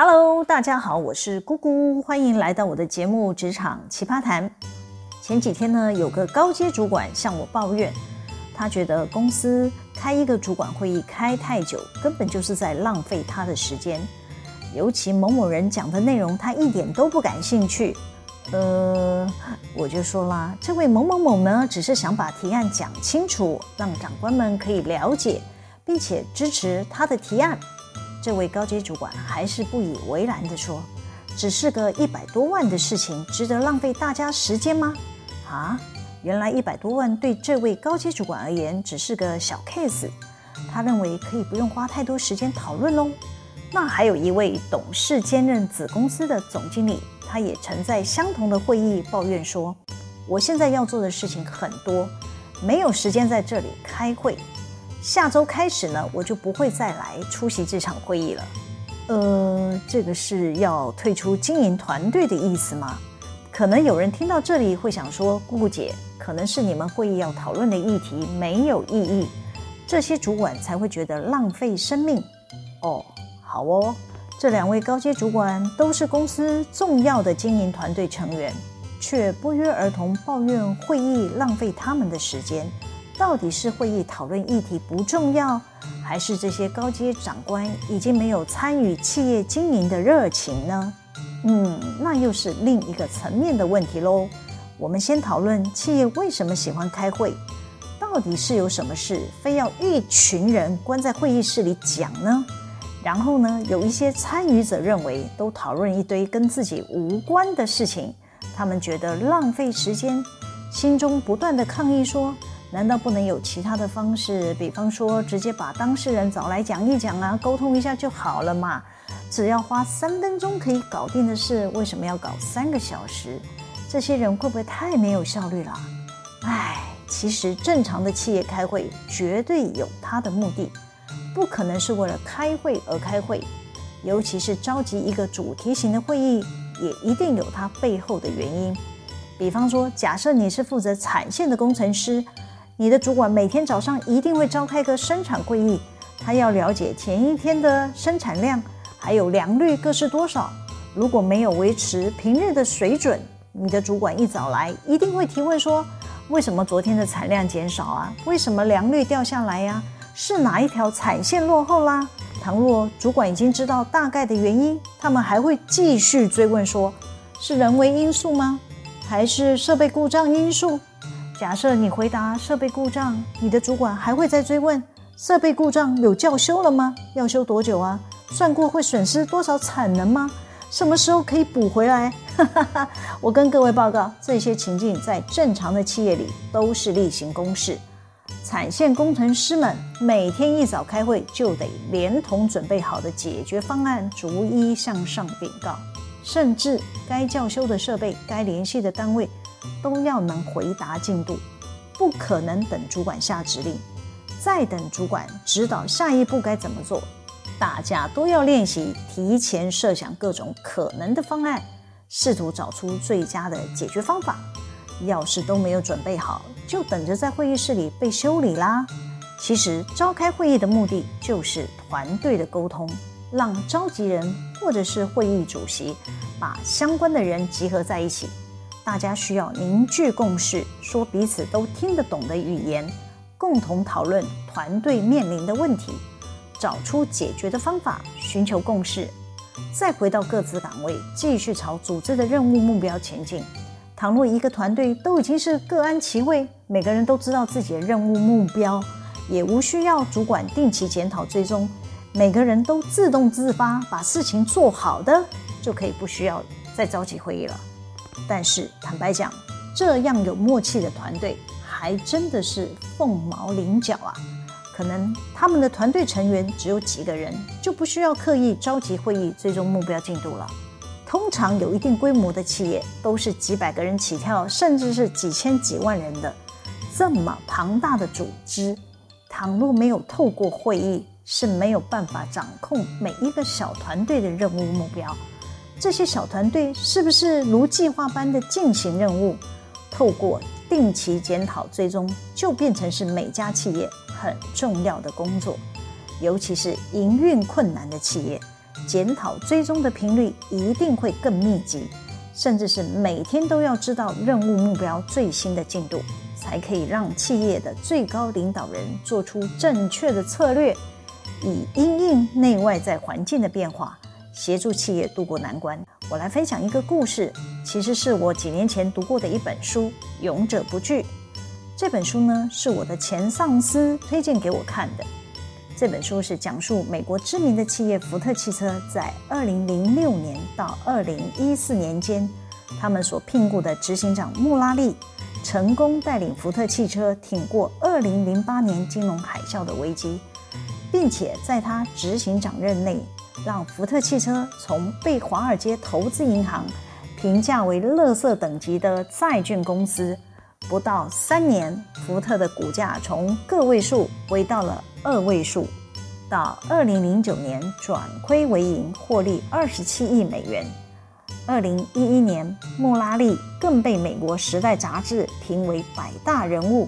Hello，大家好，我是姑姑，欢迎来到我的节目《职场奇葩谈》。前几天呢，有个高阶主管向我抱怨，他觉得公司开一个主管会议开太久，根本就是在浪费他的时间。尤其某某人讲的内容，他一点都不感兴趣。呃，我就说啦，这位某某某呢，只是想把提案讲清楚，让长官们可以了解，并且支持他的提案。这位高阶主管还是不以为然地说：“只是个一百多万的事情，值得浪费大家时间吗？”啊，原来一百多万对这位高阶主管而言只是个小 case，他认为可以不用花太多时间讨论喽。那还有一位董事兼任子公司的总经理，他也曾在相同的会议抱怨说：“我现在要做的事情很多，没有时间在这里开会。”下周开始呢，我就不会再来出席这场会议了。呃，这个是要退出经营团队的意思吗？可能有人听到这里会想说：“姑姑姐，可能是你们会议要讨论的议题没有意义，这些主管才会觉得浪费生命。”哦，好哦，这两位高阶主管都是公司重要的经营团队成员，却不约而同抱怨会议浪费他们的时间。到底是会议讨论议题不重要，还是这些高阶长官已经没有参与企业经营的热情呢？嗯，那又是另一个层面的问题喽。我们先讨论企业为什么喜欢开会，到底是有什么事非要一群人关在会议室里讲呢？然后呢，有一些参与者认为都讨论一堆跟自己无关的事情，他们觉得浪费时间，心中不断地抗议说。难道不能有其他的方式？比方说，直接把当事人找来讲一讲啊，沟通一下就好了嘛。只要花三分钟可以搞定的事，为什么要搞三个小时？这些人会不会太没有效率了？唉，其实正常的企业开会绝对有它的目的，不可能是为了开会而开会。尤其是召集一个主题型的会议，也一定有它背后的原因。比方说，假设你是负责产线的工程师。你的主管每天早上一定会召开个生产会议，他要了解前一天的生产量，还有良率各是多少。如果没有维持平日的水准，你的主管一早来一定会提问说：为什么昨天的产量减少啊？为什么良率掉下来呀？是哪一条产线落后啦？倘若主管已经知道大概的原因，他们还会继续追问说：是人为因素吗？还是设备故障因素？假设你回答设备故障，你的主管还会再追问：设备故障有叫修了吗？要修多久啊？算过会损失多少产能吗？什么时候可以补回来？我跟各位报告，这些情境在正常的企业里都是例行公事。产线工程师们每天一早开会，就得连同准备好的解决方案逐一向上禀告，甚至该叫修的设备、该联系的单位。都要能回答进度，不可能等主管下指令，再等主管指导下一步该怎么做。大家都要练习提前设想各种可能的方案，试图找出最佳的解决方法。要是都没有准备好，就等着在会议室里被修理啦。其实召开会议的目的就是团队的沟通，让召集人或者是会议主席把相关的人集合在一起。大家需要凝聚共识，说彼此都听得懂的语言，共同讨论团队面临的问题，找出解决的方法，寻求共识，再回到各自岗位，继续朝组织的任务目标前进。倘若一个团队都已经是各安其位，每个人都知道自己的任务目标，也无需要主管定期检讨追踪，每个人都自动自发把事情做好的，就可以不需要再召集会议了。但是坦白讲，这样有默契的团队还真的是凤毛麟角啊！可能他们的团队成员只有几个人，就不需要刻意召集会议追踪目标进度了。通常有一定规模的企业都是几百个人起跳，甚至是几千几万人的这么庞大的组织，倘若没有透过会议，是没有办法掌控每一个小团队的任务目标。这些小团队是不是如计划般的进行任务？透过定期检讨追踪，就变成是每家企业很重要的工作。尤其是营运困难的企业，检讨追踪的频率一定会更密集，甚至是每天都要知道任务目标最新的进度，才可以让企业的最高领导人做出正确的策略，以因应内外在环境的变化，协助企业渡过难关。我来分享一个故事，其实是我几年前读过的一本书《勇者不惧》。这本书呢，是我的前上司推荐给我看的。这本书是讲述美国知名的企业福特汽车在二零零六年到二零一四年间，他们所聘雇的执行长穆拉利，成功带领福特汽车挺过二零零八年金融海啸的危机，并且在他执行长任内，让福特汽车从被华尔街投资银行评价为“垃圾等级”的债券公司。不到三年，福特的股价从个位数回到了二位数，到二零零九年转亏为盈，获利二十七亿美元。二零一一年，穆拉利更被美国《时代》杂志评为百大人物，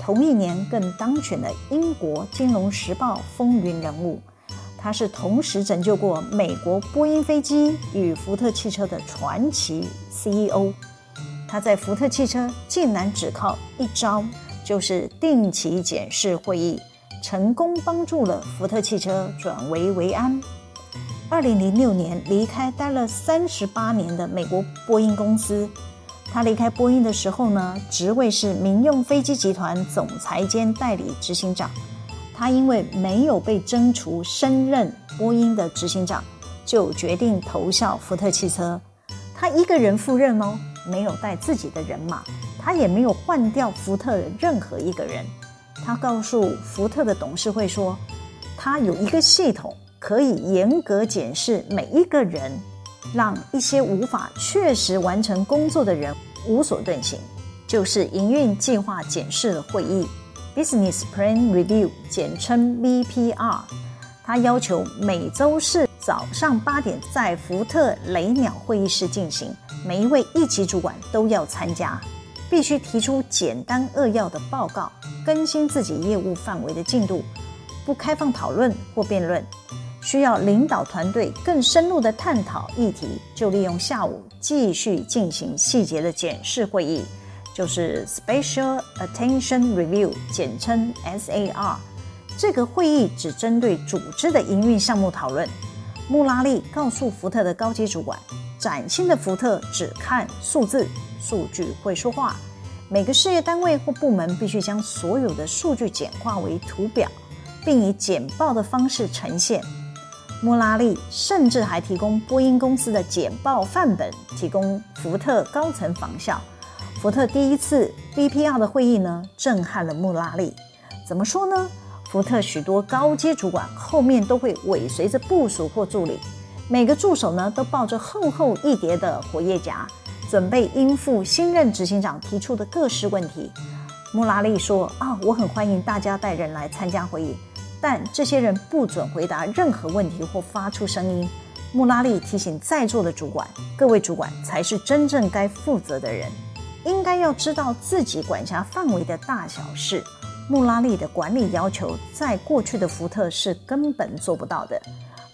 同一年更当选了英国《金融时报》风云人物。他是同时拯救过美国波音飞机与福特汽车的传奇 CEO。他在福特汽车竟然只靠一招，就是定期检视会议，成功帮助了福特汽车转危为安。二零零六年离开待了三十八年的美国波音公司，他离开波音的时候呢，职位是民用飞机集团总裁兼代理执行长。他因为没有被征除升任波音的执行长，就决定投效福特汽车。他一个人赴任哦。没有带自己的人马，他也没有换掉福特的任何一个人。他告诉福特的董事会说，他有一个系统可以严格检视每一个人，让一些无法确实完成工作的人无所遁形，就是营运计划检视的会议 （Business Plan Review），简称 BPR。他要求每周四早上八点在福特雷鸟会议室进行。每一位一级主管都要参加，必须提出简单扼要的报告，更新自己业务范围的进度，不开放讨论或辩论。需要领导团队更深入的探讨议题，就利用下午继续进行细节的检视会议，就是 Special Attention Review，简称 SAR。这个会议只针对组织的营运项目讨论。穆拉利告诉福特的高级主管。崭新的福特只看数字，数据会说话。每个事业单位或部门必须将所有的数据简化为图表，并以简报的方式呈现。穆拉利甚至还提供波音公司的简报范本，提供福特高层仿效。福特第一次 BPR 的会议呢，震撼了穆拉利。怎么说呢？福特许多高阶主管后面都会尾随着部属或助理。每个助手呢，都抱着厚厚一叠的活页夹，准备应付新任执行长提出的各式问题。穆拉利说：“啊，我很欢迎大家带人来参加会议，但这些人不准回答任何问题或发出声音。”穆拉利提醒在座的主管：“各位主管才是真正该负责的人，应该要知道自己管辖范围的大小事。”穆拉利的管理要求，在过去的福特是根本做不到的。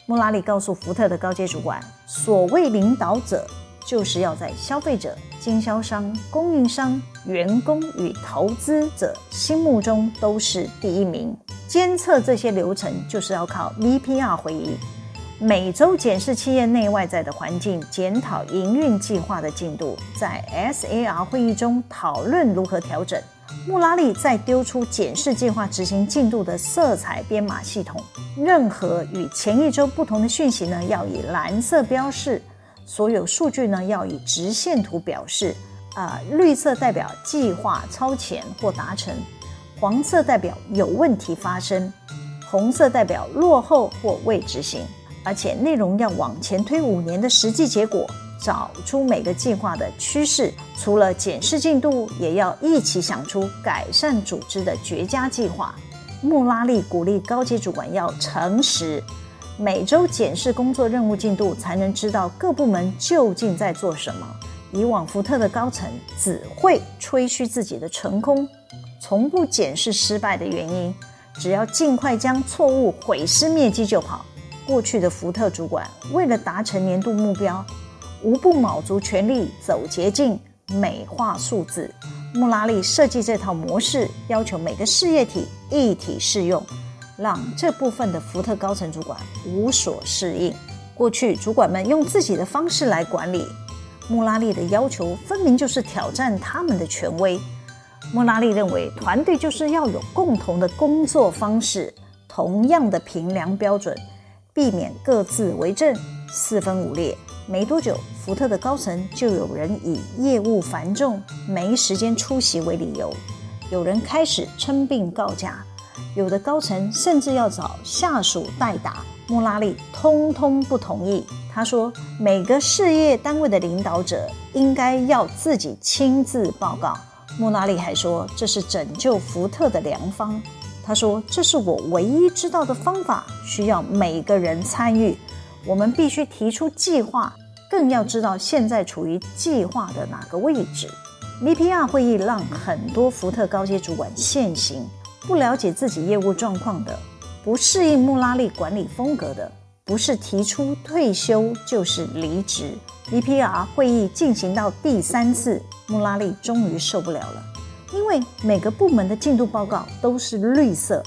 穆拉利告诉福特的高阶主管：“所谓领导者，就是要在消费者、经销商、供应商、员工与投资者心目中都是第一名。监测这些流程，就是要靠 VPR 会议，每周检视企业内外在的环境，检讨营运计划的进度，在 SAR 会议中讨论如何调整。”穆拉利在丢出检视计划执行进度的色彩编码系统，任何与前一周不同的讯息呢，要以蓝色标示；所有数据呢，要以直线图表示。啊、绿色代表计划超前或达成，黄色代表有问题发生，红色代表落后或未执行。而且内容要往前推五年的实际结果。找出每个计划的趋势，除了检视进度，也要一起想出改善组织的绝佳计划。穆拉利鼓励高级主管要诚实，每周检视工作任务进度，才能知道各部门究竟在做什么。以往福特的高层只会吹嘘自己的成功，从不检视失败的原因，只要尽快将错误毁尸灭迹就好。过去的福特主管为了达成年度目标，无不卯足全力走捷径、美化数字。穆拉利设计这套模式，要求每个事业体一体适用，让这部分的福特高层主管无所适应。过去主管们用自己的方式来管理，穆拉利的要求分明就是挑战他们的权威。穆拉利认为，团队就是要有共同的工作方式，同样的评量标准，避免各自为政、四分五裂。没多久，福特的高层就有人以业务繁重、没时间出席为理由，有人开始称病告假，有的高层甚至要找下属代打。穆拉利通通不同意。他说：“每个事业单位的领导者应该要自己亲自报告。”穆拉利还说：“这是拯救福特的良方。”他说：“这是我唯一知道的方法，需要每个人参与。”我们必须提出计划，更要知道现在处于计划的哪个位置。VPR 会议让很多福特高阶主管现形，不了解自己业务状况的，不适应穆拉利管理风格的，不是提出退休就是离职。VPR 会议进行到第三次，穆拉利终于受不了了，因为每个部门的进度报告都是绿色。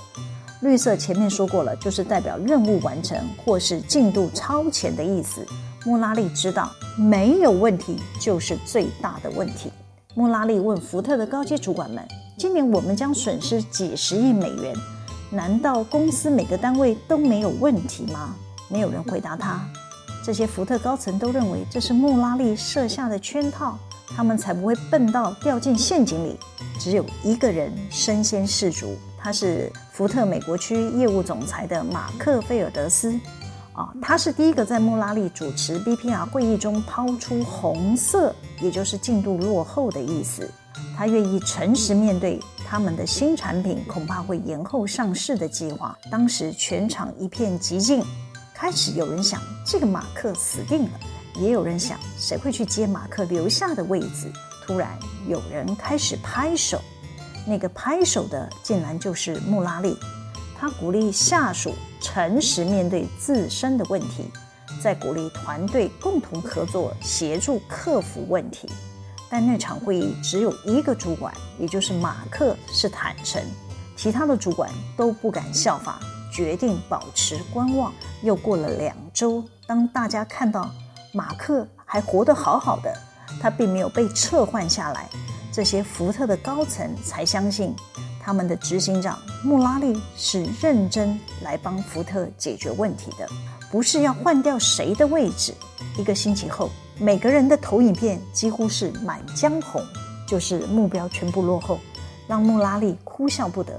绿色前面说过了，就是代表任务完成或是进度超前的意思。穆拉利知道没有问题就是最大的问题。穆拉利问福特的高阶主管们：“今年我们将损失几十亿美元，难道公司每个单位都没有问题吗？”没有人回答他。这些福特高层都认为这是穆拉利设下的圈套，他们才不会笨到掉进陷阱里。只有一个人身先士卒。他是福特美国区业务总裁的马克菲尔德斯，啊，他是第一个在穆拉利主持 BPR 会议中抛出红色，也就是进度落后的意思。他愿意诚实面对他们的新产品恐怕会延后上市的计划。当时全场一片寂静，开始有人想这个马克死定了，也有人想谁会去接马克留下的位置。突然有人开始拍手。那个拍手的竟然就是穆拉利，他鼓励下属诚实面对自身的问题，在鼓励团队共同合作，协助克服问题。但那场会议只有一个主管，也就是马克是坦诚，其他的主管都不敢效仿，决定保持观望。又过了两周，当大家看到马克还活得好好的，他并没有被撤换下来。这些福特的高层才相信，他们的执行长穆拉利是认真来帮福特解决问题的，不是要换掉谁的位置。一个星期后，每个人的投影片几乎是满江红，就是目标全部落后，让穆拉利哭笑不得。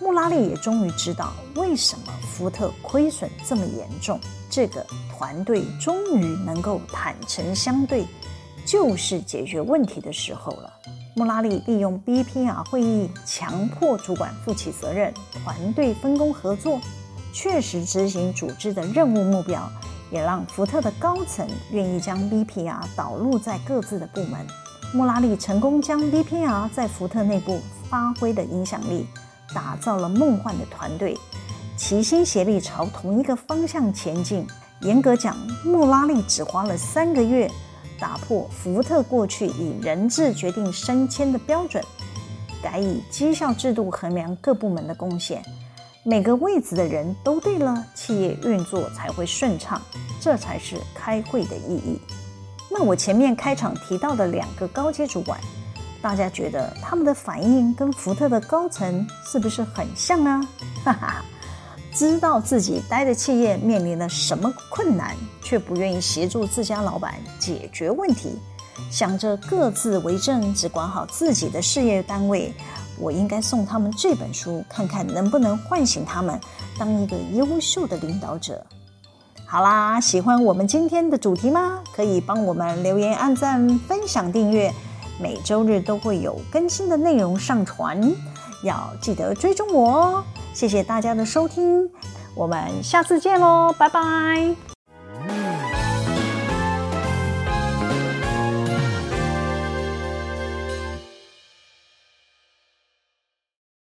穆拉利也终于知道为什么福特亏损这么严重，这个团队终于能够坦诚相对，就是解决问题的时候了。穆拉利利用 BPR 会议强迫主管负起责任，团队分工合作，确实执行组织的任务目标，也让福特的高层愿意将 BPR 导入在各自的部门。穆拉利成功将 BPR 在福特内部发挥的影响力，打造了梦幻的团队，齐心协力朝同一个方向前进。严格讲，穆拉利只花了三个月。打破福特过去以人质决定升迁的标准，改以绩效制度衡量各部门的贡献。每个位子的人都对了，企业运作才会顺畅，这才是开会的意义。那我前面开场提到的两个高阶主管，大家觉得他们的反应跟福特的高层是不是很像呢？哈哈。知道自己待的企业面临了什么困难，却不愿意协助自家老板解决问题，想着各自为政，只管好自己的事业单位。我应该送他们这本书，看看能不能唤醒他们，当一个优秀的领导者。好啦，喜欢我们今天的主题吗？可以帮我们留言、按赞、分享、订阅，每周日都会有更新的内容上传，要记得追踪我哦。谢谢大家的收听，我们下次见喽，拜拜。